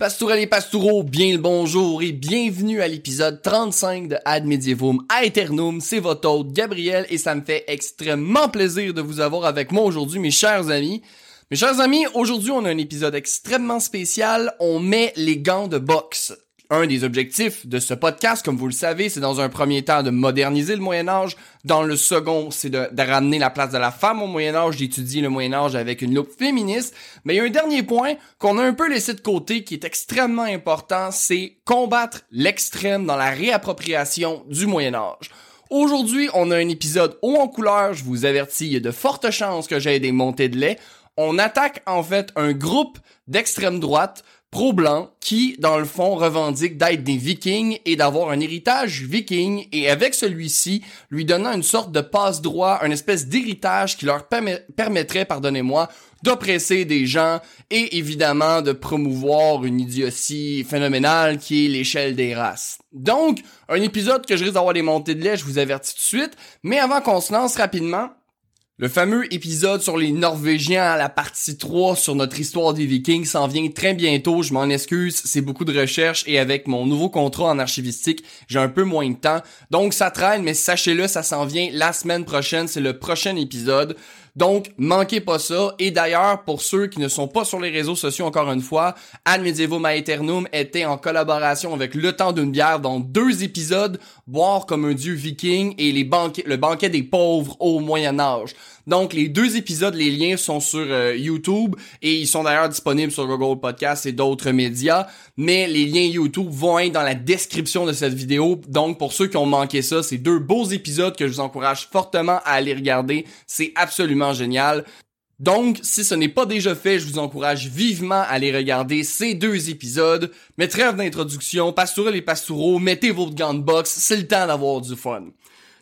Pastourelles et pastoureaux, bien le bonjour et bienvenue à l'épisode 35 de Ad Medievum Aeternum. C'est votre hôte Gabriel et ça me fait extrêmement plaisir de vous avoir avec moi aujourd'hui, mes chers amis. Mes chers amis, aujourd'hui on a un épisode extrêmement spécial. On met les gants de boxe un des objectifs de ce podcast, comme vous le savez, c'est dans un premier temps de moderniser le Moyen Âge. Dans le second, c'est de, ramener la place de la femme au Moyen Âge, d'étudier le Moyen Âge avec une loupe féministe. Mais il y a un dernier point qu'on a un peu laissé de côté qui est extrêmement important, c'est combattre l'extrême dans la réappropriation du Moyen Âge. Aujourd'hui, on a un épisode haut en couleur, je vous avertis, il y a de fortes chances que j'aie des montées de lait. On attaque en fait un groupe d'extrême droite pro-blanc qui, dans le fond, revendique d'être des vikings et d'avoir un héritage viking et avec celui-ci, lui donnant une sorte de passe-droit, une espèce d'héritage qui leur permettrait, pardonnez-moi, d'oppresser des gens et évidemment de promouvoir une idiotie phénoménale qui est l'échelle des races. Donc, un épisode que je risque d'avoir des montées de lait, je vous avertis tout de suite, mais avant qu'on se lance rapidement, le fameux épisode sur les Norvégiens la partie 3 sur notre histoire des Vikings s'en vient très bientôt, je m'en excuse, c'est beaucoup de recherche et avec mon nouveau contrat en archivistique, j'ai un peu moins de temps. Donc ça traîne, mais sachez-le, ça s'en vient la semaine prochaine, c'est le prochain épisode. Donc, manquez pas ça. Et d'ailleurs, pour ceux qui ne sont pas sur les réseaux sociaux, encore une fois, Ad Medievum Aeternum était en collaboration avec Le Temps d'une bière dans deux épisodes, Boire comme un dieu viking et le banquet des pauvres au Moyen Âge. Donc, les deux épisodes, les liens sont sur euh, YouTube et ils sont d'ailleurs disponibles sur Google Podcast et d'autres médias. Mais les liens YouTube vont être dans la description de cette vidéo. Donc, pour ceux qui ont manqué ça, c'est deux beaux épisodes que je vous encourage fortement à aller regarder. C'est absolument génial. Donc, si ce n'est pas déjà fait, je vous encourage vivement à aller regarder ces deux épisodes. Mais trêve d'introduction, pastoureux les pastoureaux, mettez votre gants de boxe, c'est le temps d'avoir du fun.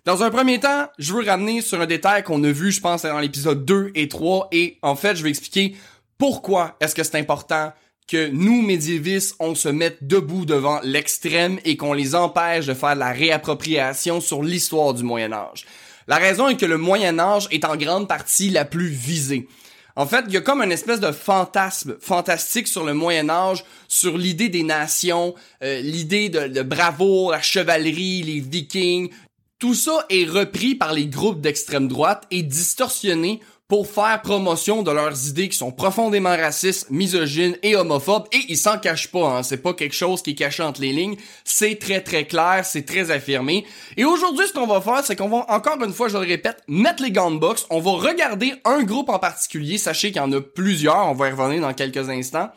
Dans un premier temps, je veux ramener sur un détail qu'on a vu, je pense, dans l'épisode 2 et 3, et en fait, je vais expliquer pourquoi est-ce que c'est important que nous, médiévistes, on se mette debout devant l'extrême et qu'on les empêche de faire de la réappropriation sur l'histoire du Moyen Âge. La raison est que le Moyen Âge est en grande partie la plus visée. En fait, il y a comme une espèce de fantasme fantastique sur le Moyen Âge, sur l'idée des nations, euh, l'idée de, de bravoure, la chevalerie, les vikings. Tout ça est repris par les groupes d'extrême droite et distorsionné pour faire promotion de leurs idées qui sont profondément racistes, misogynes et homophobes et ils s'en cachent pas, hein. c'est pas quelque chose qui est caché entre les lignes, c'est très très clair, c'est très affirmé. Et aujourd'hui ce qu'on va faire, c'est qu'on va encore une fois, je le répète, mettre les gants de box, on va regarder un groupe en particulier, sachez qu'il y en a plusieurs, on va y revenir dans quelques instants.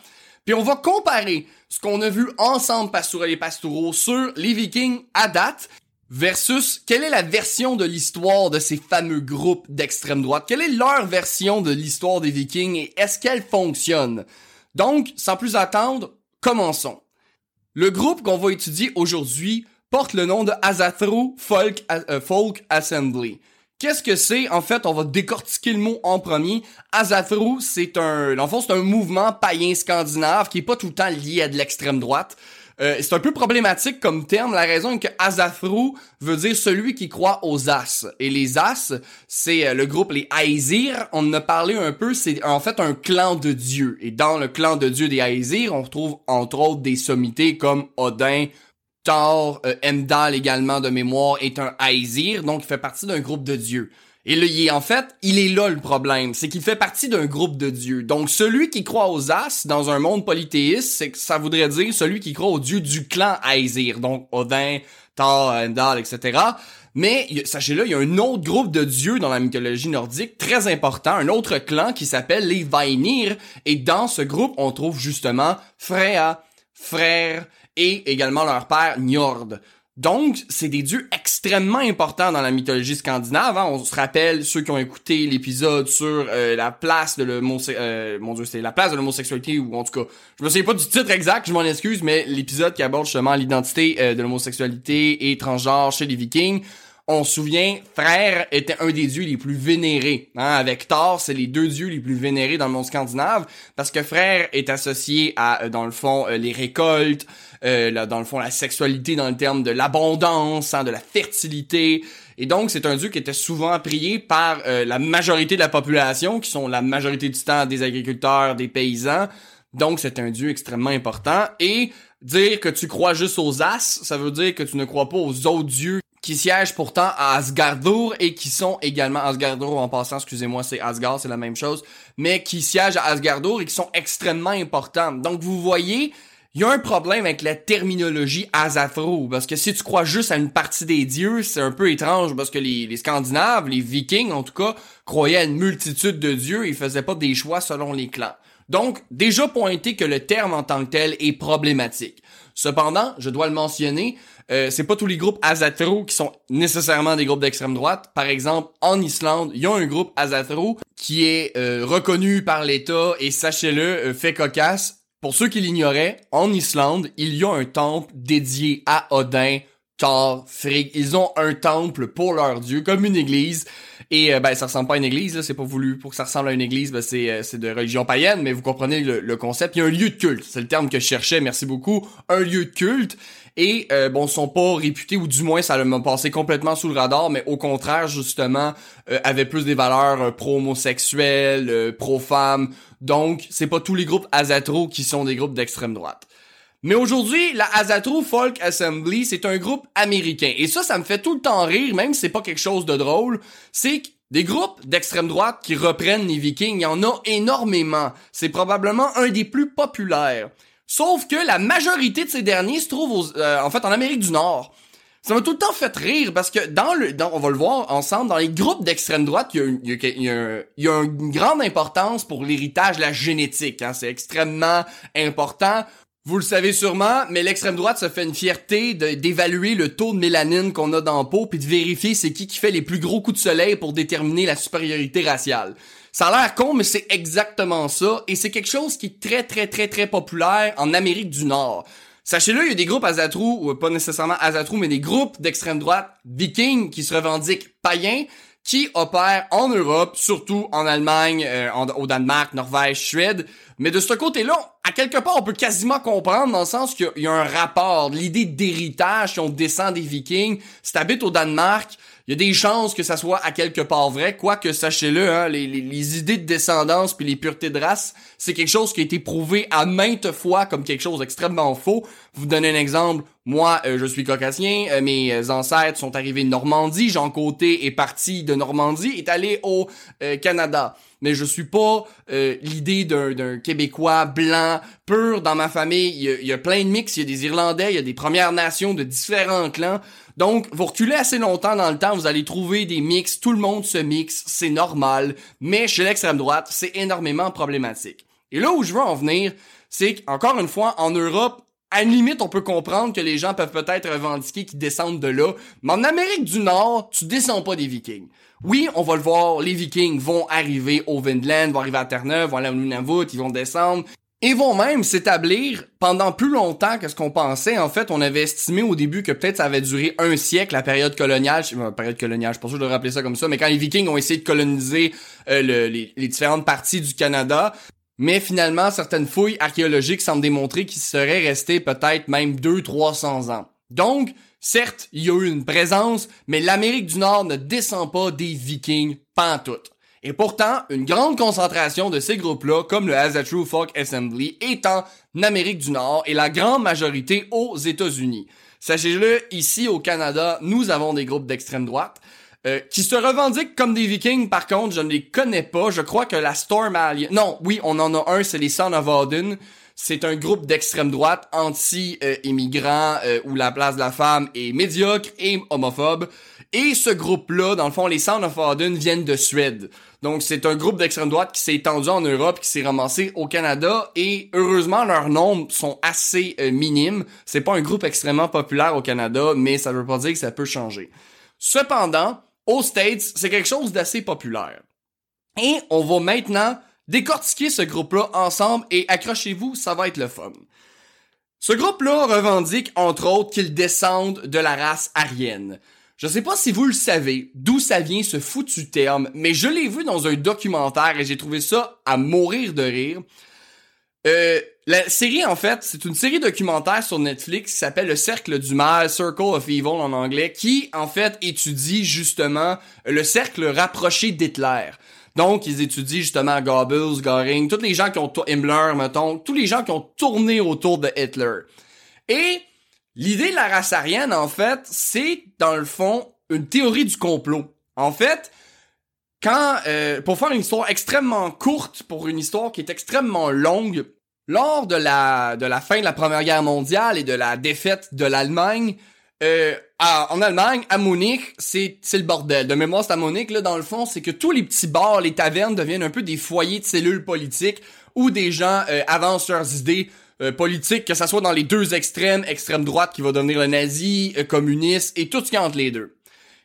Puis on va comparer ce qu'on a vu ensemble Pastoureux et Pastoureaux sur les Vikings à date versus quelle est la version de l'histoire de ces fameux groupes d'extrême droite? Quelle est leur version de l'histoire des Vikings et est-ce qu'elle fonctionne? Donc, sans plus attendre, commençons. Le groupe qu'on va étudier aujourd'hui porte le nom de Azathru Folk, euh, Folk Assembly. Qu'est-ce que c'est? En fait, on va décortiquer le mot en premier. Azathru, c'est un, en fait, c'est un mouvement païen scandinave qui est pas tout le temps lié à de l'extrême droite. Euh, c'est un peu problématique comme terme. La raison est que Azafru veut dire celui qui croit aux As. Et les As, c'est euh, le groupe les Aesir. On en a parlé un peu. C'est en fait un clan de dieux. Et dans le clan de dieux des Aesir, on retrouve entre autres des sommités comme Odin, Thor, euh, Emdal également de mémoire est un Aesir, donc il fait partie d'un groupe de dieux. Et là, il est, en fait, il est là le problème. C'est qu'il fait partie d'un groupe de dieux. Donc, celui qui croit aux As dans un monde polythéiste, c'est que ça voudrait dire celui qui croit aux dieux du clan Aesir. Donc, Odin, Thor, Endal, etc. Mais sachez-le, il y a un autre groupe de dieux dans la mythologie nordique très important, un autre clan qui s'appelle les Vainir. Et dans ce groupe, on trouve justement Freya, Frère et également leur père Njord. Donc, c'est des dieux extrêmement importants dans la mythologie scandinave. Hein. On se rappelle ceux qui ont écouté l'épisode sur euh, la place de l'homosexualité, euh, mon dieu, la place de l'homosexualité ou en tout cas, je me souviens pas du titre exact, je m'en excuse, mais l'épisode qui aborde justement l'identité euh, de l'homosexualité et transgenre chez les Vikings on se souvient, Frère était un des dieux les plus vénérés. Hein? Avec Thor, c'est les deux dieux les plus vénérés dans le monde scandinave, parce que Frère est associé à, euh, dans le fond, euh, les récoltes, euh, dans le fond, la sexualité dans le terme de l'abondance, hein, de la fertilité. Et donc, c'est un dieu qui était souvent prié par la majorité de la population, qui sont la majorité du temps des agriculteurs, des paysans. Donc, c'est un dieu extrêmement important. Et dire que tu crois juste aux As, ça veut dire que tu ne crois pas aux autres dieux qui siègent pourtant à Asgardur et qui sont également Asgardur en passant, excusez-moi, c'est Asgard, c'est la même chose, mais qui siègent à Asgardur et qui sont extrêmement importants. Donc vous voyez, il y a un problème avec la terminologie Azathro, parce que si tu crois juste à une partie des dieux, c'est un peu étrange, parce que les, les Scandinaves, les Vikings en tout cas, croyaient à une multitude de dieux et faisaient pas des choix selon les clans. Donc, déjà pointé que le terme en tant que tel est problématique. Cependant, je dois le mentionner, euh, c'est pas tous les groupes Azathro qui sont nécessairement des groupes d'extrême droite. Par exemple, en Islande, il y a un groupe Azathro qui est euh, reconnu par l'État et sachez-le, euh, fait cocasse. Pour ceux qui l'ignoraient, en Islande, il y a un temple dédié à Odin, Ils ont un temple pour leur dieu, comme une église. Et ben ça ressemble pas à une église, là, c'est pas voulu pour que ça ressemble à une église, ben, c'est c'est de religion païenne, mais vous comprenez le, le concept. Il y a un lieu de culte, c'est le terme que je cherchais. Merci beaucoup. Un lieu de culte et euh, bon sont pas réputés ou du moins ça m'a passé complètement sous le radar mais au contraire justement euh, avait plus des valeurs euh, pro homosexuelles euh, pro femmes donc c'est pas tous les groupes Azatro qui sont des groupes d'extrême droite mais aujourd'hui, la Azatro Folk Assembly, c'est un groupe américain. Et ça, ça me fait tout le temps rire, même si c'est pas quelque chose de drôle. C'est des groupes d'extrême droite qui reprennent les Vikings, il y en a énormément. C'est probablement un des plus populaires. Sauf que la majorité de ces derniers se trouvent euh, en fait en Amérique du Nord. Ça m'a tout le temps fait rire parce que dans le, dans, on va le voir ensemble, dans les groupes d'extrême droite, il y a, y a, y a une grande importance pour l'héritage, la génétique. Hein, c'est extrêmement important. Vous le savez sûrement, mais l'extrême droite se fait une fierté d'évaluer le taux de mélanine qu'on a dans la peau puis de vérifier c'est qui qui fait les plus gros coups de soleil pour déterminer la supériorité raciale. Ça a l'air con, mais c'est exactement ça, et c'est quelque chose qui est très très très très populaire en Amérique du Nord. Sachez-le, il y a des groupes Azatrou, ou pas nécessairement Azatrou, mais des groupes d'extrême droite vikings qui se revendiquent païens, qui opèrent en Europe, surtout en Allemagne, euh, au Danemark, Norvège, Suède. Mais de ce côté-là, à quelque part, on peut quasiment comprendre dans le sens qu'il y a un rapport, l'idée d'héritage si on descend des Vikings. Si t'habites au Danemark, il y a des chances que ça soit à quelque part vrai, quoique sachez-le, hein, les, idées de descendance puis les puretés de race, c'est quelque chose qui a été prouvé à maintes fois comme quelque chose d'extrêmement faux. Vous donner un exemple, moi euh, je suis caucasien, euh, mes ancêtres sont arrivés de Normandie, Jean Côté est parti de Normandie, est allé au euh, Canada mais je suis pas l'idée d'un Québécois blanc pur dans ma famille. Il y, a, y, a, plein de mix, il y a des Irlandais, il y a des Premières Nations de différents clans. Donc, vous reculez assez longtemps dans le temps, vous allez trouver des mix, tout le monde se mixe, c'est normal, mais chez l'extrême droite, c'est énormément problématique. Et là où je veux en venir, c'est qu'encore une fois, en Europe, à une limite, on peut comprendre que les gens peuvent peut-être revendiquer qu'ils descendent de là, mais en Amérique du Nord, tu descends pas des Vikings. Oui, on va le voir, les Vikings vont arriver au Vinland, vont arriver à Terre-Neuve, vont aller à Nunavut, ils vont descendre, et vont même s'établir pendant plus longtemps que ce qu'on pensait. En fait, on avait estimé au début que peut-être ça avait duré un siècle, la période coloniale. Je, la période coloniale, je pense que je dois rappeler ça comme ça, mais quand les Vikings ont essayé de coloniser euh, les, différentes parties du Canada, mais finalement, certaines fouilles archéologiques semblent démontrer qu'ils seraient restés peut-être même 200-300 ans. Donc, certes, il y a eu une présence, mais l'Amérique du Nord ne descend pas des Vikings pantoute. Et pourtant, une grande concentration de ces groupes-là, comme le As a True Folk Assembly, est en Amérique du Nord et la grande majorité aux États-Unis. Sachez-le, ici au Canada, nous avons des groupes d'extrême droite. Euh, qui se revendiquent comme des vikings, par contre, je ne les connais pas. Je crois que la Storm Alliance... Non, oui, on en a un, c'est les Sons of Odin. C'est un groupe d'extrême droite anti-immigrants euh, où la place de la femme est médiocre et homophobe. Et ce groupe-là, dans le fond, les Sons of Odin viennent de Suède. Donc c'est un groupe d'extrême droite qui s'est étendu en Europe, qui s'est ramassé au Canada et heureusement leurs nombres sont assez euh, minimes. C'est pas un groupe extrêmement populaire au Canada, mais ça veut pas dire que ça peut changer. Cependant, aux States, c'est quelque chose d'assez populaire. Et on va maintenant décortiquer ce groupe-là ensemble et accrochez-vous, ça va être le fun. Ce groupe-là revendique entre autres qu'ils descendent de la race aryenne. Je sais pas si vous le savez, d'où ça vient ce foutu terme, mais je l'ai vu dans un documentaire et j'ai trouvé ça à mourir de rire. Euh, la série, en fait, c'est une série documentaire sur Netflix qui s'appelle Le Cercle du Mal, Circle of Evil en anglais, qui, en fait, étudie justement le cercle rapproché d'Hitler. Donc, ils étudient justement Goebbels, Göring, tous les gens qui ont Himmler, mettons, tous les gens qui ont tourné autour de Hitler. Et l'idée de la race aryenne, en fait, c'est, dans le fond, une théorie du complot. En fait, quand, euh, pour faire une histoire extrêmement courte, pour une histoire qui est extrêmement longue, lors de la, de la fin de la Première Guerre mondiale et de la défaite de l'Allemagne, euh, en Allemagne, à Munich, c'est c'est le bordel. De mémoire, c'est à Munich, là, dans le fond, c'est que tous les petits bars, les tavernes deviennent un peu des foyers de cellules politiques où des gens euh, avancent leurs idées euh, politiques, que ça soit dans les deux extrêmes, extrême droite qui va devenir le nazi, euh, communiste et tout ce qui est entre les deux.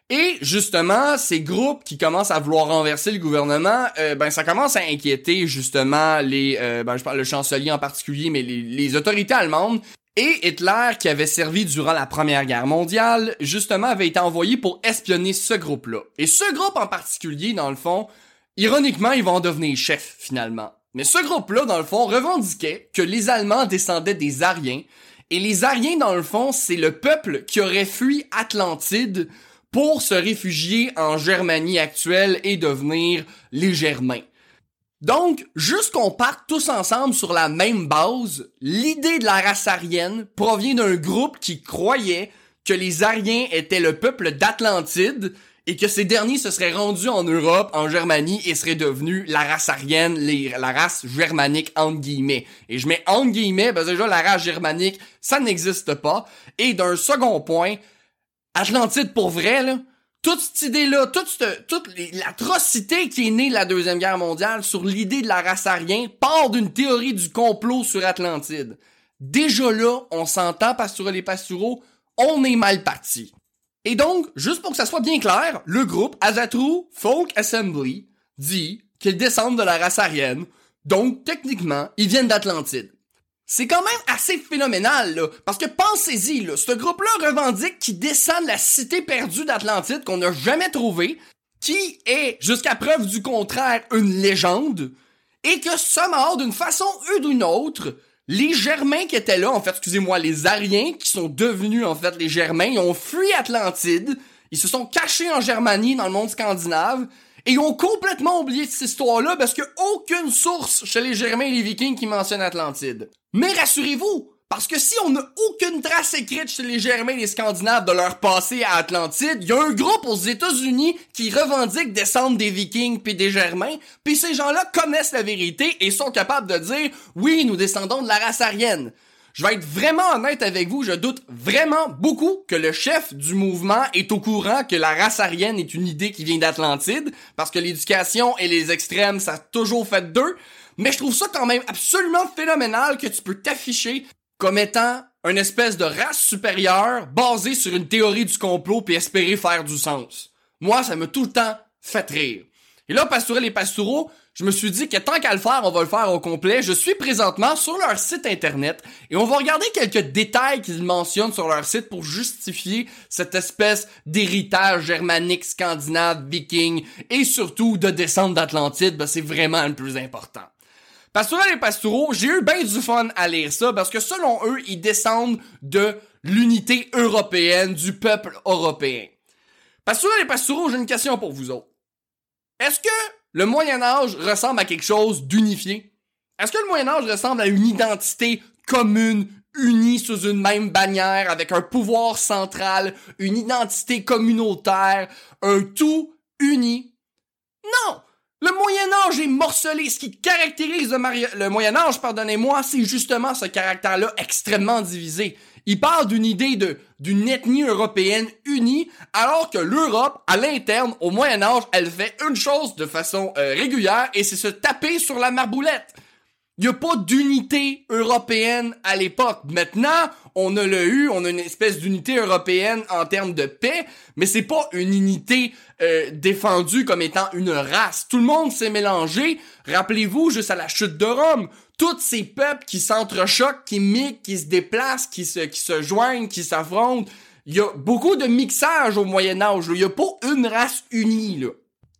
Et justement, ces groupes qui commencent à vouloir renverser le gouvernement, euh, ben ça commence à inquiéter justement les, euh, ben je parle le chancelier en particulier, mais les, autorités allemandes. Et Hitler, qui avait servi durant la Première Guerre mondiale, justement avait été envoyé pour espionner ce groupe-là. Et ce groupe en particulier, dans le fond, ironiquement, ils vont en devenir chefs finalement. Mais ce groupe-là, dans le fond, revendiquait que les Allemands descendaient des Ariens. Et les Ariens, dans le fond, c'est le peuple qui aurait fui Atlantide pour se réfugier en Germanie actuelle et devenir les Germains. Donc, juste qu'on parte tous ensemble sur la même base, l'idée de la race aryenne provient d'un groupe qui croyait que les Aryens étaient le peuple d'Atlantide et que ces derniers se seraient rendus en Europe, en Germanie, et seraient devenus la race aryenne, la race germanique, entre guillemets. Et je mets entre guillemets, parce que déjà, la race germanique, ça n'existe pas. Et d'un second point, Atlantide pour vrai, là, toute cette idée-là, toute, toute l'atrocité qui est née de la Deuxième Guerre mondiale sur l'idée de la race aryenne part d'une théorie du complot sur Atlantide. Déjà là, on s'entend Pastourel et Pastoureau, on est mal parti. Et donc, juste pour que ça soit bien clair, le groupe Azatru Folk Assembly dit qu'ils descendent de la race aryenne, donc techniquement, ils viennent d'Atlantide. C'est quand même assez phénoménal, là. Parce que pensez-y. Ce groupe-là revendique qu'il descend de la cité perdue d'Atlantide qu'on n'a jamais trouvée, qui est, jusqu'à preuve du contraire, une légende, et que somehow, d'une façon ou d'une autre, les Germains qui étaient là, en fait, excusez-moi, les Ariens, qui sont devenus, en fait, les Germains, ils ont fui Atlantide, ils se sont cachés en Germanie, dans le monde scandinave, et ils ont complètement oublié cette histoire-là parce qu'il source chez les Germains et les Vikings qui mentionne Atlantide. Mais rassurez-vous, parce que si on n'a aucune trace écrite chez les Germains et les Scandinaves de leur passé à Atlantide, il y a un groupe aux États-Unis qui revendique descendre des Vikings puis des Germains, puis ces gens-là connaissent la vérité et sont capables de dire oui, nous descendons de la race aryenne. Je vais être vraiment honnête avec vous, je doute vraiment beaucoup que le chef du mouvement est au courant que la race aryenne est une idée qui vient d'Atlantide, parce que l'éducation et les extrêmes, ça a toujours fait d'eux. Mais je trouve ça quand même absolument phénoménal que tu peux t'afficher comme étant une espèce de race supérieure basée sur une théorie du complot puis espérer faire du sens. Moi, ça m'a tout le temps fait rire. Et là, Pastourel et Pastoureau, je me suis dit que tant qu'à le faire, on va le faire au complet. Je suis présentement sur leur site internet et on va regarder quelques détails qu'ils mentionnent sur leur site pour justifier cette espèce d'héritage germanique, scandinave, viking et surtout de descente d'Atlantide. Ben, c'est vraiment le plus important. Pastourel et Pastoureau, j'ai eu bien du fun à lire ça parce que selon eux, ils descendent de l'unité européenne, du peuple européen. Pastourel et Pastoureau, j'ai une question pour vous autres. Est-ce que le Moyen Âge ressemble à quelque chose d'unifié? Est-ce que le Moyen Âge ressemble à une identité commune, unis sous une même bannière, avec un pouvoir central, une identité communautaire, un tout uni? Non! Le Moyen Âge est morcelé. Ce qui caractérise le, Moyen Âge, pardonnez-moi, c'est justement ce caractère-là extrêmement divisé. Il parle d'une idée d'une ethnie européenne unie, alors que l'Europe, à l'interne, au Moyen Âge, elle fait une chose de façon euh, régulière, et c'est se taper sur la marboulette. Il n'y a pas d'unité européenne à l'époque. Maintenant, on a le eu, on a une espèce d'unité européenne en termes de paix, mais c'est pas une unité euh, défendue comme étant une race. Tout le monde s'est mélangé. Rappelez-vous, juste à la chute de Rome, tous ces peuples qui s'entrechoquent, qui migrent, qui se déplacent, qui se, qui se joignent, qui s'affrontent. Il y a beaucoup de mixage au Moyen Âge. Il n'y a pas une race unie. Là.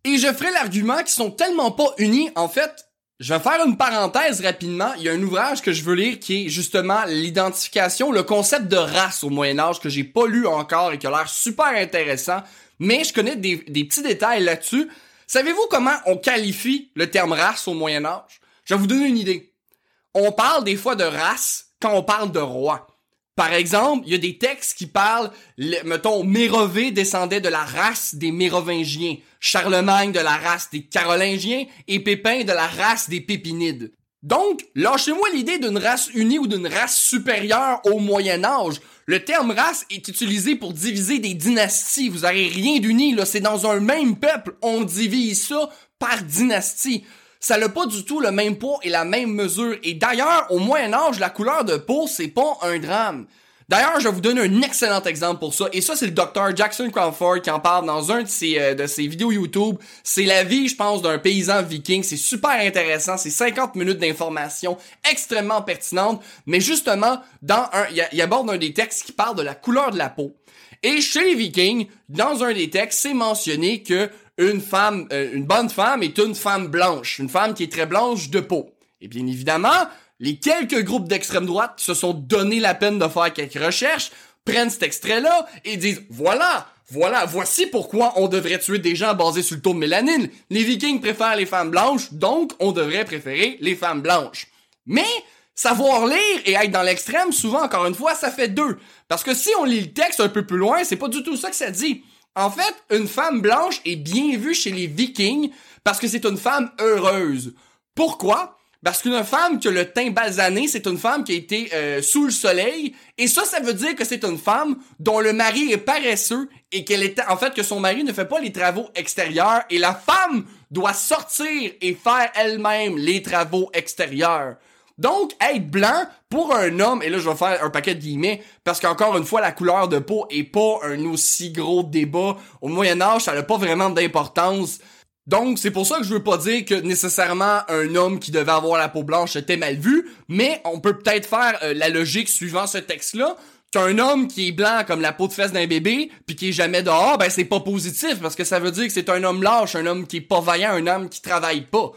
Et je ferai l'argument qu'ils sont tellement pas unis, en fait, je vais faire une parenthèse rapidement. Il y a un ouvrage que je veux lire qui est justement l'identification, le concept de race au Moyen Âge que j'ai pas lu encore et qui a l'air super intéressant. Mais je connais des, petits détails là-dessus. Savez-vous comment on qualifie le terme race au Moyen Âge? Je vais vous donner une idée. On parle des fois de race quand on parle de roi. Par exemple, il y a des textes qui parlent, mettons, Mérové descendait de la race des Mérovingiens, Charlemagne de la race des Carolingiens et Pépin de la race des Pépinides. Donc, lâchez-moi l'idée d'une race unie ou d'une race supérieure au Moyen Âge. Le terme race est utilisé pour diviser des dynasties. Vous avez rien d'uni, là. C'est dans un même peuple. On divise ça par dynastie ça n'a pas du tout le même poids et la même mesure. Et d'ailleurs, au Moyen Âge, la couleur de peau, c'est pas un drame. D'ailleurs, je vais vous donner un excellent exemple pour ça. Et ça, c'est le docteur Jackson Crawford qui en parle dans un de ses, euh, vidéos YouTube. C'est la vie, je pense, d'un paysan viking. C'est super intéressant. C'est 50 minutes d'informations extrêmement pertinentes. Mais justement, dans un, il aborde un des textes qui parle de la couleur de la peau. Et chez les vikings, dans un des textes, c'est mentionné que une femme, euh, une bonne femme est une femme blanche, une femme qui est très blanche de peau. Et bien évidemment, les quelques groupes d'extrême droite qui se sont donné la peine de faire quelques recherches prennent cet extrait-là et disent voilà, voilà, voici pourquoi on devrait tuer des gens basés sur le taux de mélanine. Les Vikings préfèrent les femmes blanches, donc on devrait préférer les femmes blanches. Mais savoir lire et être dans l'extrême, souvent encore une fois, ça fait deux. Parce que si on lit le texte un peu plus loin, c'est pas du tout ça que ça dit. En fait, une femme blanche est bien vue chez les Vikings parce que c'est une femme heureuse. Pourquoi? Parce qu'une femme qui a le teint basané, c'est une femme qui a été euh, sous le soleil, et ça, ça veut dire que c'est une femme dont le mari est paresseux et qu'elle est, en fait, que son mari ne fait pas les travaux extérieurs, et la femme doit sortir et faire elle-même les travaux extérieurs. Donc, être blanc pour un homme, et là je vais faire un paquet de guillemets, parce qu'encore une fois, la couleur de peau est pas un aussi gros débat. Au Moyen Âge, ça n'a pas vraiment d'importance. Donc, c'est pour ça que je veux pas dire que nécessairement un homme qui devait avoir la peau blanche était mal vu, mais on peut peut-être faire euh, la logique suivant ce texte-là, qu'un homme qui est blanc comme la peau de fesse d'un bébé, puis qui est jamais dehors, ben c'est pas positif, parce que ça veut dire que c'est un homme lâche, un homme qui est pas vaillant, un homme qui travaille pas.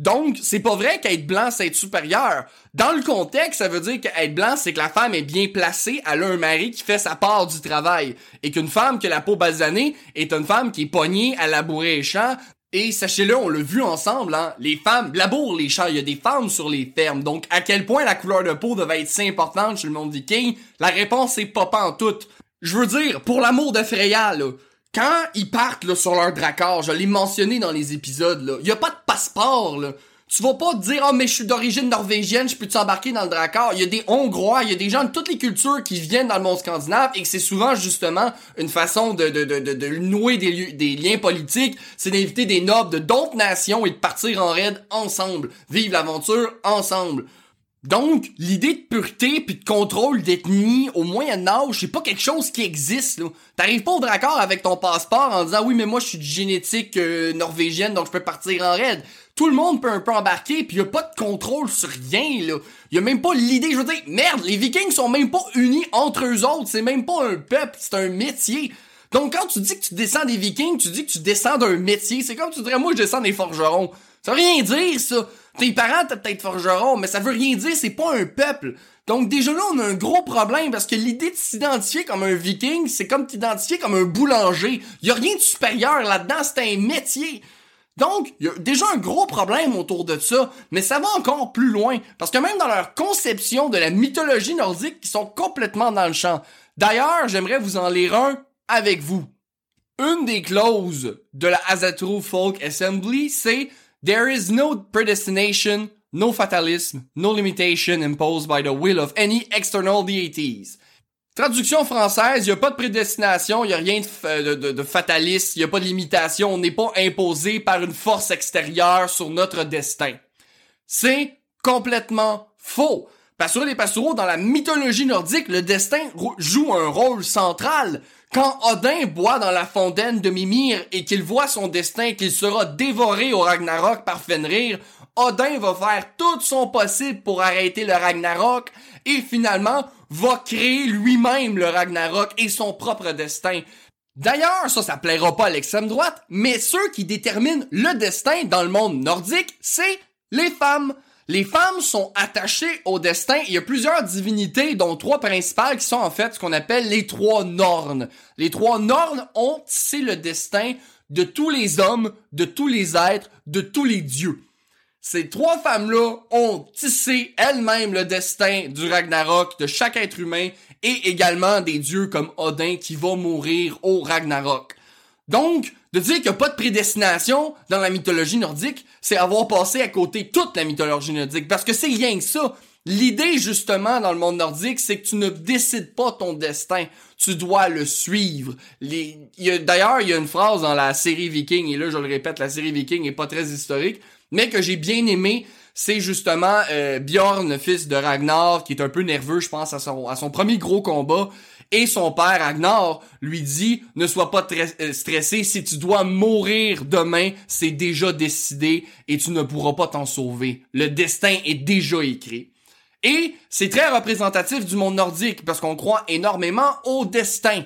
Donc, c'est pas vrai qu'être blanc, c'est être supérieur. Dans le contexte, ça veut dire qu'être blanc, c'est que la femme est bien placée, elle a un mari qui fait sa part du travail. Et qu'une femme qui a la peau basanée est une femme qui est pognée à labourer les champs. Et sachez-le, on l'a vu ensemble, hein, les femmes labourent les champs, il y a des femmes sur les fermes. Donc, à quel point la couleur de peau devait être si importante chez le monde viking? La réponse est pas en toute. Je veux dire, pour l'amour de Freya, là, quand ils partent là, sur leur dracard, je l'ai mentionné dans les épisodes, là, y a pas de passeport, là. Tu vas pas te dire, oh, mais je suis d'origine norvégienne, je peux t'embarquer dans le dracard? Il y a des Hongrois, il y a des gens de toutes les cultures qui viennent dans le monde scandinave et que c'est souvent, justement, une façon de, de, de, de, nouer des, des liens politiques. C'est d'inviter des nobles de d'autres nations et de partir en raid ensemble. Vivre l'aventure ensemble. Donc, l'idée de pureté puis de contrôle d'ethnie au Moyen Âge, c'est pas quelque chose qui existe. T'arrives pas au raccord avec ton passeport en disant oui mais moi je suis de génétique euh, norvégienne donc je peux partir en raid. Tout le monde peut un peu embarquer puis y a pas de contrôle sur rien là. Y a même pas l'idée, je veux dire, merde, les Vikings sont même pas unis entre eux autres, c'est même pas un peuple, c'est un métier. Donc quand tu dis que tu descends des Vikings, tu dis que tu descends d'un métier, c'est comme tu dirais moi je descends des forgerons. Ça veut rien dire ça. Tes parents t'es peut-être forgerons, mais ça veut rien dire, c'est pas un peuple. Donc déjà là, on a un gros problème parce que l'idée de s'identifier comme un viking, c'est comme t'identifier comme un boulanger. Y a rien de supérieur là-dedans, c'est un métier. Donc, il y a déjà un gros problème autour de ça, mais ça va encore plus loin, parce que même dans leur conception de la mythologie nordique, ils sont complètement dans le champ. D'ailleurs, j'aimerais vous en lire un avec vous. Une des clauses de la Azatru Folk Assembly, c'est There is no predestination, no fatalism, no limitation imposed by the will of any external deities. Traduction française, il a pas de prédestination, il n'y a rien de, de, de fataliste, il n'y a pas de limitation, on n'est pas imposé par une force extérieure sur notre destin. C'est complètement faux. Pastoraux et Pastoraux, dans la mythologie nordique, le destin joue un rôle central. Quand Odin boit dans la fontaine de Mimir et qu'il voit son destin qu'il sera dévoré au Ragnarok par Fenrir, Odin va faire tout son possible pour arrêter le Ragnarok et finalement va créer lui-même le Ragnarok et son propre destin. D'ailleurs, ça, ça plaira pas à l'extrême droite, mais ceux qui déterminent le destin dans le monde nordique, c'est les femmes. Les femmes sont attachées au destin. Il y a plusieurs divinités, dont trois principales, qui sont en fait ce qu'on appelle les trois Nornes. Les trois Nornes ont tissé le destin de tous les hommes, de tous les êtres, de tous les dieux. Ces trois femmes-là ont tissé elles-mêmes le destin du Ragnarok de chaque être humain et également des dieux comme Odin qui va mourir au Ragnarok. Donc, de dire qu'il n'y a pas de prédestination dans la mythologie nordique, c'est avoir passé à côté toute la mythologie nordique, parce que c'est rien que ça. L'idée, justement, dans le monde nordique, c'est que tu ne décides pas ton destin. Tu dois le suivre. D'ailleurs, il y a une phrase dans la série Viking, et là, je le répète, la série Viking est pas très historique, mais que j'ai bien aimé, c'est justement euh, Bjorn, fils de Ragnar, qui est un peu nerveux, je pense, à son premier gros combat. Et son père, Ragnar, lui dit, ne sois pas euh, stressé, si tu dois mourir demain, c'est déjà décidé et tu ne pourras pas t'en sauver. Le destin est déjà écrit. Et c'est très représentatif du monde nordique parce qu'on croit énormément au destin.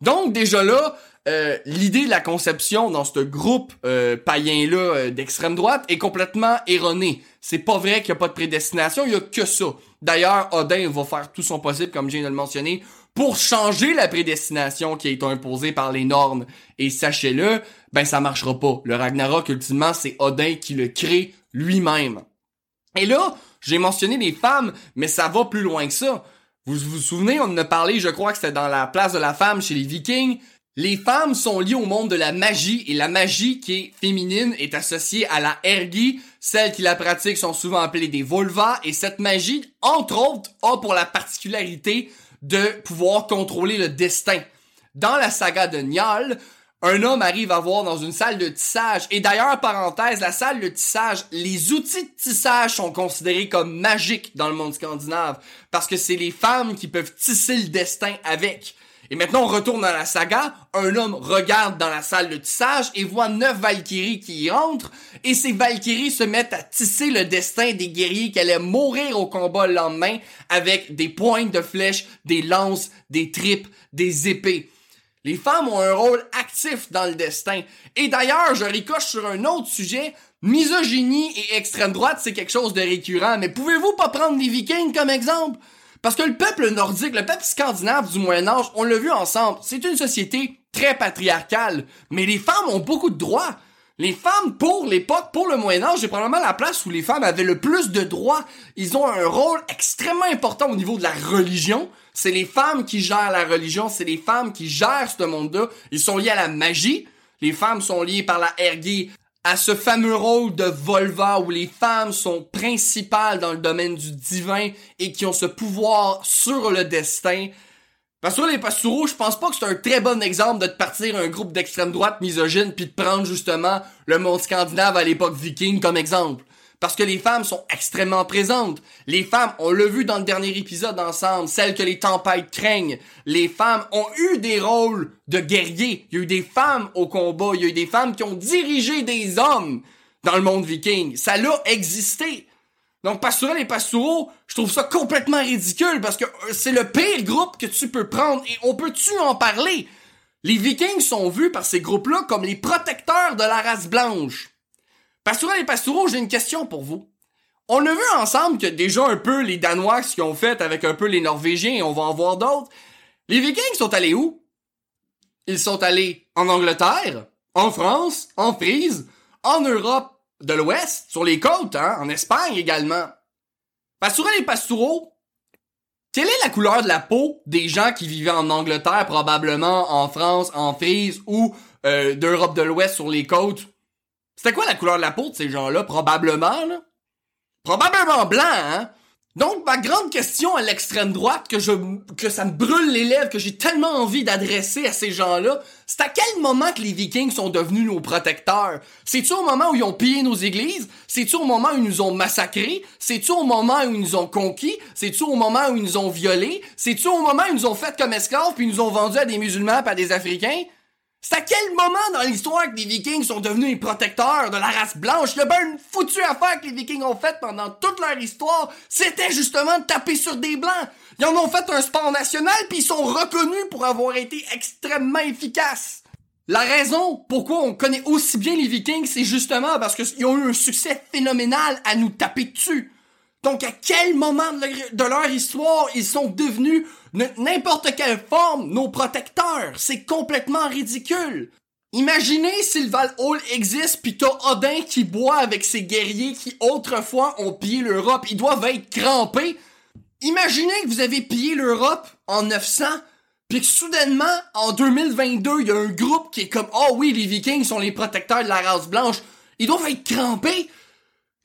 Donc déjà là, euh, l'idée de la conception dans ce groupe euh, païen-là d'extrême droite est complètement erronée. C'est pas vrai qu'il n'y a pas de prédestination, il y a que ça. D'ailleurs, Odin va faire tout son possible, comme je viens de le mentionner, pour changer la prédestination qui est imposée par les normes. Et sachez-le, ben ça marchera pas. Le Ragnarok, ultimement, c'est Odin qui le crée lui-même. Et là, j'ai mentionné les femmes, mais ça va plus loin que ça. Vous vous souvenez, on en a parlé, je crois que c'était dans la place de la femme chez les Vikings. Les femmes sont liées au monde de la magie et la magie qui est féminine est associée à la ergie. Celles qui la pratiquent sont souvent appelées des vulvas et cette magie, entre autres, a pour la particularité de pouvoir contrôler le destin. Dans la saga de Njal, un homme arrive à voir dans une salle de tissage. Et d'ailleurs, parenthèse, la salle de tissage, les outils de tissage sont considérés comme magiques dans le monde scandinave. Parce que c'est les femmes qui peuvent tisser le destin avec. Et maintenant, on retourne dans la saga. Un homme regarde dans la salle de tissage et voit neuf Valkyries qui y entrent. Et ces Valkyries se mettent à tisser le destin des guerriers qui allaient mourir au combat le lendemain avec des pointes de flèches, des lances, des tripes, des épées. Les femmes ont un rôle actif dans le destin. Et d'ailleurs, je ricoche sur un autre sujet. Misogynie et extrême droite, c'est quelque chose de récurrent. Mais pouvez-vous pas prendre les Vikings comme exemple? Parce que le peuple nordique, le peuple scandinave du Moyen Âge, on l'a vu ensemble, c'est une société très patriarcale, mais les femmes ont beaucoup de droits. Les femmes, pour l'époque, pour le Moyen Âge, c'est probablement la place où les femmes avaient le plus de droits. Ils ont un rôle extrêmement important au niveau de la religion. C'est les femmes qui gèrent la religion, c'est les femmes qui gèrent ce monde-là. Ils sont liés à la magie. Les femmes sont liées par la ergie à ce fameux rôle de Volva où les femmes sont principales dans le domaine du divin et qui ont ce pouvoir sur le destin. Parce que les pastoureaux, je pense pas que c'est un très bon exemple de partir un groupe d'extrême droite misogyne puis de prendre justement le monde scandinave à l'époque viking comme exemple. Parce que les femmes sont extrêmement présentes. Les femmes, on l'a vu dans le dernier épisode ensemble, celles que les tempêtes craignent. Les femmes ont eu des rôles de guerriers. Il y a eu des femmes au combat. Il y a eu des femmes qui ont dirigé des hommes dans le monde viking. Ça l'a existé. Donc, pastorel et pastoureau, je trouve ça complètement ridicule parce que euh, c'est le pire groupe que tu peux prendre et on peut-tu en parler? Les vikings sont vus par ces groupes-là comme les protecteurs de la race blanche. Pastourel et Pastoureau, j'ai une question pour vous. On a vu ensemble que déjà un peu les Danois ce qu'ils ont fait avec un peu les Norvégiens et on va en voir d'autres. Les Vikings sont allés où? Ils sont allés en Angleterre, en France, en Frise, en Europe de l'Ouest, sur les côtes, hein, en Espagne également. Pastourel et Pastoureau, quelle est la couleur de la peau des gens qui vivaient en Angleterre, probablement en France, en Frise ou euh, d'Europe de l'Ouest sur les côtes? C'était quoi la couleur de la peau de ces gens-là? Probablement, là? Probablement blanc, hein? Donc, ma grande question à l'extrême droite, que je, que ça me brûle les lèvres, que j'ai tellement envie d'adresser à ces gens-là, c'est à quel moment que les Vikings sont devenus nos protecteurs? C'est-tu au moment où ils ont pillé nos églises? C'est-tu au moment où ils nous ont massacrés? C'est-tu au moment où ils nous ont conquis? C'est-tu au moment où ils nous ont violés? C'est-tu au moment où ils nous ont fait comme esclaves puis ils nous ont vendus à des musulmans pas à des Africains? C'est à quel moment dans l'histoire que les Vikings sont devenus les protecteurs de la race blanche? Le ben une foutue affaire que les Vikings ont faite pendant toute leur histoire, c'était justement de taper sur des blancs. Ils en ont fait un sport national puis ils sont reconnus pour avoir été extrêmement efficaces. La raison pourquoi on connaît aussi bien les Vikings, c'est justement parce qu'ils ont eu un succès phénoménal à nous taper dessus. Donc à quel moment de leur histoire ils sont devenus n'importe quelle forme nos protecteurs? C'est complètement ridicule. Imaginez si le Val Hall existe pis t'as Odin qui boit avec ses guerriers qui autrefois ont pillé l'Europe. Ils doivent être crampés. Imaginez que vous avez pillé l'Europe en 900 puis que soudainement, en 2022, il y a un groupe qui est comme « Oh oui, les Vikings sont les protecteurs de la race blanche. » Ils doivent être crampés.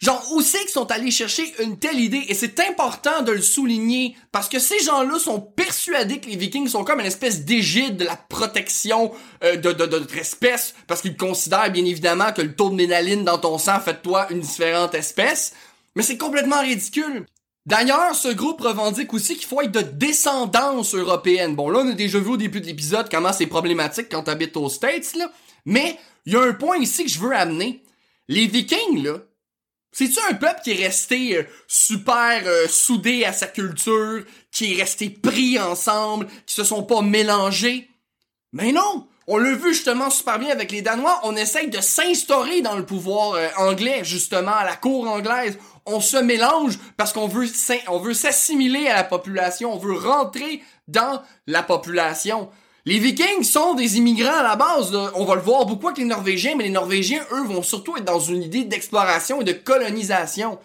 Genre, où c'est qu'ils sont allés chercher une telle idée? Et c'est important de le souligner parce que ces gens-là sont persuadés que les Vikings sont comme une espèce d'égide de la protection euh, de, de, notre espèce parce qu'ils considèrent bien évidemment que le taux de ménaline dans ton sang fait de toi une différente espèce. Mais c'est complètement ridicule. D'ailleurs, ce groupe revendique aussi qu'il faut être de descendance européenne. Bon, là, on a déjà vu au début de l'épisode comment c'est problématique quand t'habites aux States, là. Mais, il y a un point ici que je veux amener. Les Vikings, là, c'est-tu un peuple qui est resté euh, super euh, soudé à sa culture, qui est resté pris ensemble, qui se sont pas mélangés? Mais non! On l'a vu justement super bien avec les Danois, on essaye de s'instaurer dans le pouvoir euh, anglais, justement, à la cour anglaise. On se mélange parce qu'on veut s'assimiler à la population, on veut rentrer dans la population. Les Vikings sont des immigrants à la base. On va le voir beaucoup avec les Norvégiens, mais les Norvégiens, eux, vont surtout être dans une idée d'exploration et de colonisation.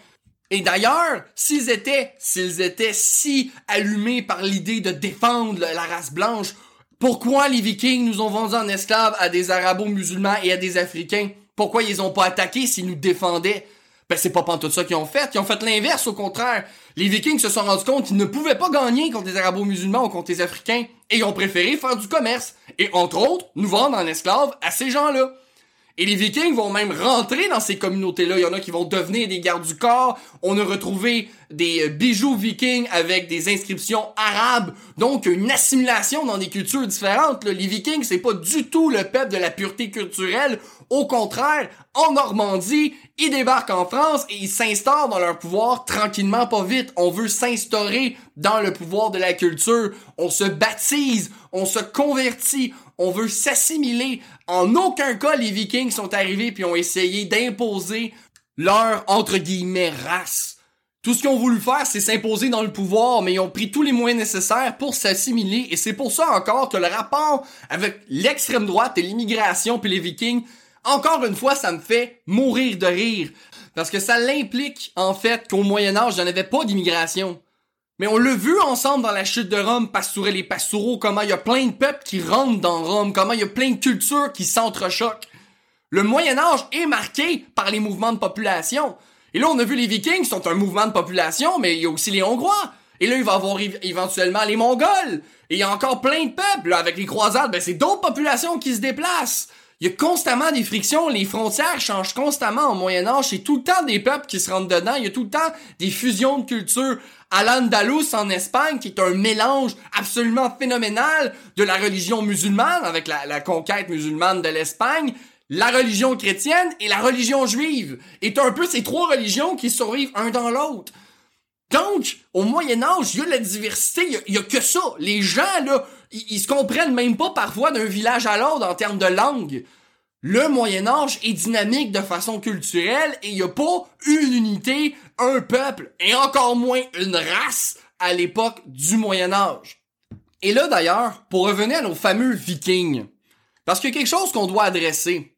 Et d'ailleurs, s'ils étaient, s'ils étaient si allumés par l'idée de défendre la race blanche, pourquoi les Vikings nous ont vendus en esclaves à des Arabo-musulmans et à des Africains? Pourquoi ils ont pas attaqué s'ils nous défendaient? Ben c'est pas tout ça qu'ils ont fait, ils ont fait l'inverse au contraire. Les Vikings se sont rendus compte qu'ils ne pouvaient pas gagner contre les Arabo-musulmans ou contre les Africains et ils ont préféré faire du commerce et entre autres nous vendre en esclaves à ces gens-là. Et les Vikings vont même rentrer dans ces communautés-là. Il y en a qui vont devenir des gardes du corps. On a retrouvé des euh, bijoux vikings avec des inscriptions arabes. Donc, une assimilation dans des cultures différentes. Les Vikings, c'est pas du tout le peuple de la pureté culturelle. Au contraire, en Normandie, ils débarquent en France et ils s'instaurent dans leur pouvoir tranquillement, pas vite. On veut s'instaurer dans le pouvoir de la culture. On se baptise, on se convertit, on veut s'assimiler. En aucun cas, les Vikings sont arrivés puis ont essayé d'imposer leur, entre guillemets, race. Tout ce qu'ils ont voulu faire, c'est s'imposer dans le pouvoir, mais ils ont pris tous les moyens nécessaires pour s'assimiler, et c'est pour ça encore que le rapport avec l'extrême droite et l'immigration puis les Vikings, encore une fois, ça me fait mourir de rire. Parce que ça l'implique, en fait, qu'au Moyen Âge, il n'y en avait pas d'immigration. Mais on l'a vu ensemble dans la chute de Rome, Pastourel et Pastoureau, comment il y a plein de peuples qui rentrent dans Rome, comment il y a plein de cultures qui s'entrechoquent. Le Moyen Âge est marqué par les mouvements de population. Et là, on a vu les Vikings sont un mouvement de population, mais il y a aussi les Hongrois. Et là, il va y avoir éventuellement les Mongols. Et il y a encore plein de peuples. avec les croisades, ben, c'est d'autres populations qui se déplacent. Il y a constamment des frictions, les frontières changent constamment au Moyen Âge, c'est tout le temps des peuples qui se rentrent dedans, il y a tout le temps des fusions de cultures. Al-Andalus en Espagne, qui est un mélange absolument phénoménal de la religion musulmane, avec la, conquête musulmane de l'Espagne, la religion chrétienne et la religion juive. est un peu ces trois religions qui survivent un dans l'autre. Donc, au Moyen Âge, il y a la diversité, il y, a, que ça. Les gens, là, ils, se comprennent même pas parfois d'un village à l'autre en termes de langue. Le Moyen Âge est dynamique de façon culturelle et il n'y a pas une unité, un peuple et encore moins une race à l'époque du Moyen Âge. Et là d'ailleurs, pour revenir à nos fameux vikings, parce qu'il y a quelque chose qu'on doit adresser,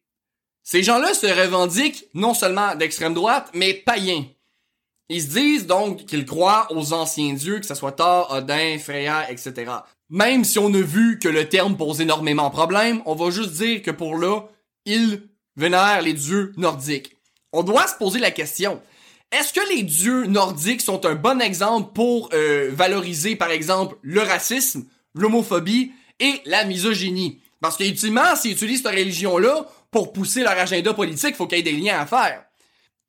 Ces gens-là se revendiquent non seulement d'extrême droite, mais païens. Ils se disent donc qu'ils croient aux anciens dieux, que ce soit Thor, Odin, Freya, etc. Même si on a vu que le terme pose énormément de problèmes, on va juste dire que pour là, ils vénèrent les dieux nordiques. On doit se poser la question, est-ce que les dieux nordiques sont un bon exemple pour euh, valoriser, par exemple, le racisme, l'homophobie et la misogynie? Parce qu'ultimement, s'ils utilisent cette religion-là pour pousser leur agenda politique, faut qu'il y ait des liens à faire.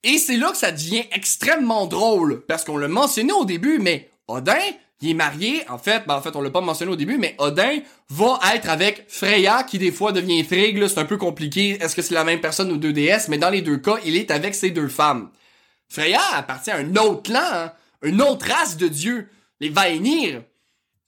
Et c'est là que ça devient extrêmement drôle, parce qu'on l'a mentionné au début, mais Odin, il est marié, en fait, ben en fait on l'a pas mentionné au début, mais Odin va être avec Freya, qui des fois devient Frigg, c'est un peu compliqué, est-ce que c'est la même personne ou deux déesses, mais dans les deux cas, il est avec ces deux femmes. Freya appartient à un autre clan, hein, une autre race de dieux, les Vaenir.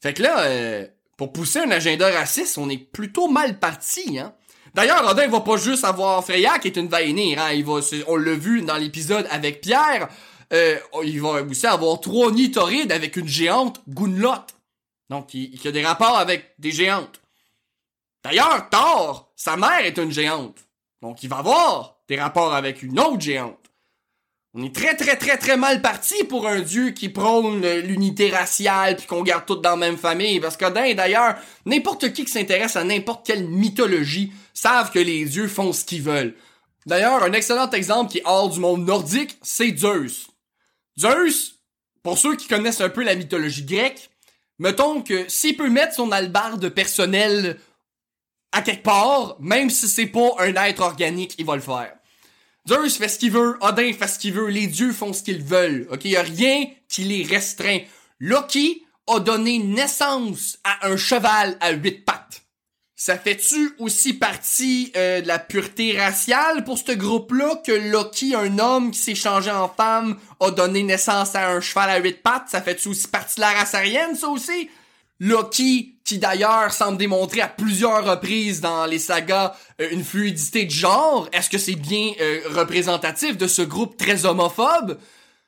Fait que là, euh, pour pousser un agenda raciste, on est plutôt mal parti, hein. D'ailleurs, Odin va pas juste avoir Freya qui est une Vaenir, hein. Il va, on l'a vu dans l'épisode avec Pierre. Euh, il va aussi avoir trois nids avec une géante Gunlot. Donc, il, a des rapports avec des géantes. D'ailleurs, Thor, sa mère est une géante. Donc, il va avoir des rapports avec une autre géante. On est très très très très mal parti pour un dieu qui prône l'unité raciale puis qu'on garde tout dans la même famille parce que d'ailleurs n'importe qui qui s'intéresse à n'importe quelle mythologie savent que les dieux font ce qu'ils veulent. D'ailleurs un excellent exemple qui est hors du monde nordique c'est Zeus. Zeus pour ceux qui connaissent un peu la mythologie grecque mettons que s'il peut mettre son albarde personnel à quelque part même si c'est pas un être organique il va le faire. Zeus fait ce qu'il veut, Odin fait ce qu'il veut, les dieux font ce qu'ils veulent. OK, y a rien qui les restreint. Loki a donné naissance à un cheval à huit pattes. Ça fait-tu aussi partie euh, de la pureté raciale pour ce groupe-là que Loki, un homme qui s'est changé en femme, a donné naissance à un cheval à huit pattes? Ça fait-tu aussi partie de la race aryenne, ça aussi? Loki, qui d'ailleurs semble démontrer à plusieurs reprises dans les sagas euh, une fluidité de genre, est-ce que c'est bien euh, représentatif de ce groupe très homophobe?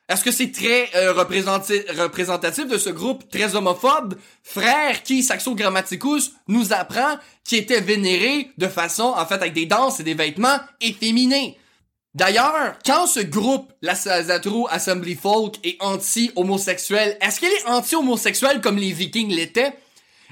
Est-ce que c'est très euh, représentatif de ce groupe très homophobe? Frère qui, Saxo Grammaticus, nous apprend qui était vénéré de façon, en fait, avec des danses et des vêtements efféminés. D'ailleurs, quand ce groupe, la Zatru Assembly Folk, est anti-homosexuel, est-ce qu'il est anti-homosexuel comme les Vikings l'étaient?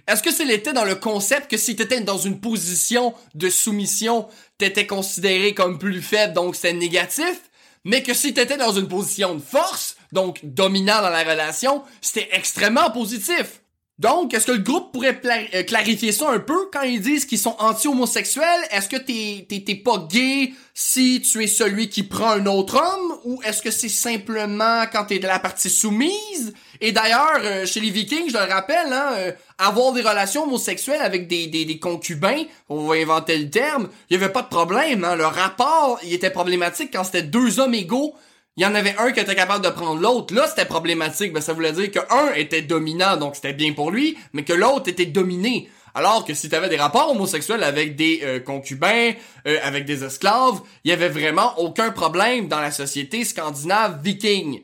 Est-ce que c'est l'était dans le concept que si t'étais dans une position de soumission, t'étais considéré comme plus faible, donc c'est négatif? Mais que si t'étais dans une position de force, donc dominant dans la relation, c'était extrêmement positif. Donc, est-ce que le groupe pourrait euh, clarifier ça un peu quand ils disent qu'ils sont anti-homosexuels? Est-ce que t'es, t'es, pas gay si tu es celui qui prend un autre homme? Ou est-ce que c'est simplement quand t'es de la partie soumise? Et d'ailleurs, euh, chez les Vikings, je le rappelle, hein, euh, avoir des relations homosexuelles avec des, des, concubins, on va inventer le terme, il y avait pas de problème. Hein, le rapport, il était problématique quand c'était deux hommes égaux il y en avait un qui était capable de prendre l'autre. Là, c'était problématique. Ben, ça voulait dire que un était dominant, donc c'était bien pour lui, mais que l'autre était dominé. Alors que si tu avais des rapports homosexuels avec des euh, concubins, euh, avec des esclaves, il y avait vraiment aucun problème dans la société scandinave viking.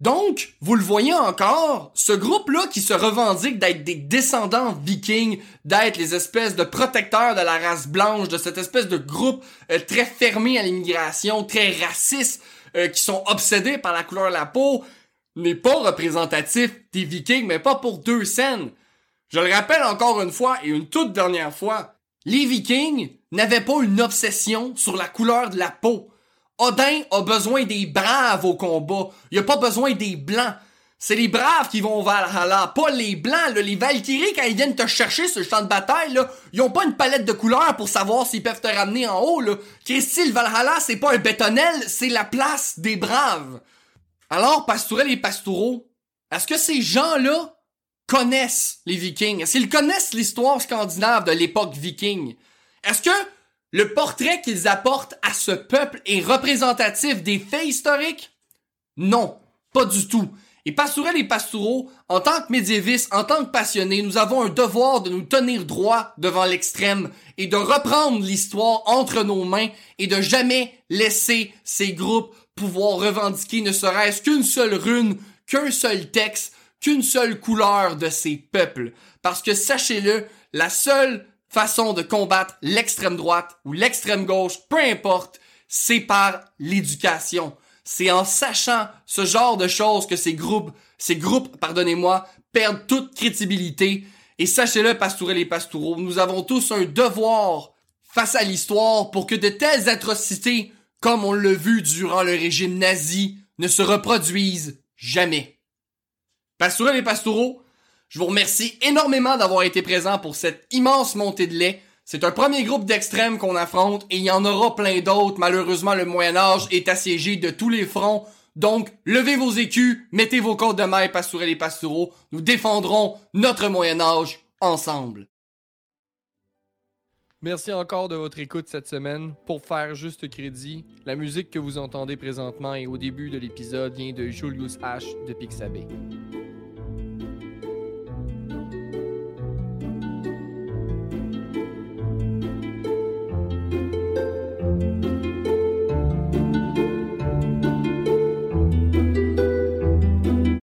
Donc, vous le voyez encore, ce groupe-là qui se revendique d'être des descendants vikings, d'être les espèces de protecteurs de la race blanche, de cette espèce de groupe euh, très fermé à l'immigration, très raciste, euh, qui sont obsédés par la couleur de la peau n'est pas représentatif des Vikings, mais pas pour deux scènes. Je le rappelle encore une fois et une toute dernière fois, les Vikings n'avaient pas une obsession sur la couleur de la peau. Odin a besoin des braves au combat. Il a pas besoin des blancs. C'est les braves qui vont au Valhalla, pas les blancs. Les Valkyries, quand ils viennent te chercher sur le champ de bataille, là, ils ont pas une palette de couleurs pour savoir s'ils peuvent te ramener en haut. Là. Christy, le Valhalla, c'est pas un bétonnel, c'est la place des braves. Alors, Pastourel et Pastoureau, est-ce que ces gens-là connaissent les Vikings? Est-ce qu'ils connaissent l'histoire scandinave de l'époque viking? Est-ce que le portrait qu'ils apportent à ce peuple est représentatif des faits historiques? Non, pas du tout. Et Pastourel et Pastoureau, en tant que médiévistes, en tant que passionnés, nous avons un devoir de nous tenir droit devant l'extrême et de reprendre l'histoire entre nos mains et de jamais laisser ces groupes pouvoir revendiquer ne serait-ce qu'une seule rune, qu'un seul texte, qu'une seule couleur de ces peuples. Parce que sachez-le, la seule façon de combattre l'extrême droite ou l'extrême gauche, peu importe, c'est par l'éducation. C'est en sachant ce genre de choses que ces groupes, ces groupes, pardonnez-moi, perdent toute crédibilité. Et sachez-le, pastourels et pastoureaux, nous avons tous un devoir face à l'histoire pour que de telles atrocités, comme on l'a vu durant le régime nazi, ne se reproduisent jamais. Pastourels et pastoureaux, je vous remercie énormément d'avoir été présent pour cette immense montée de lait. C'est un premier groupe d'extrêmes qu'on affronte et il y en aura plein d'autres. Malheureusement, le Moyen Âge est assiégé de tous les fronts. Donc, levez vos écus, mettez vos côtes de maille pastourelles et pastoraux. Nous défendrons notre Moyen Âge ensemble. Merci encore de votre écoute cette semaine. Pour faire juste crédit, la musique que vous entendez présentement et au début de l'épisode vient de Julius H de Pixabay.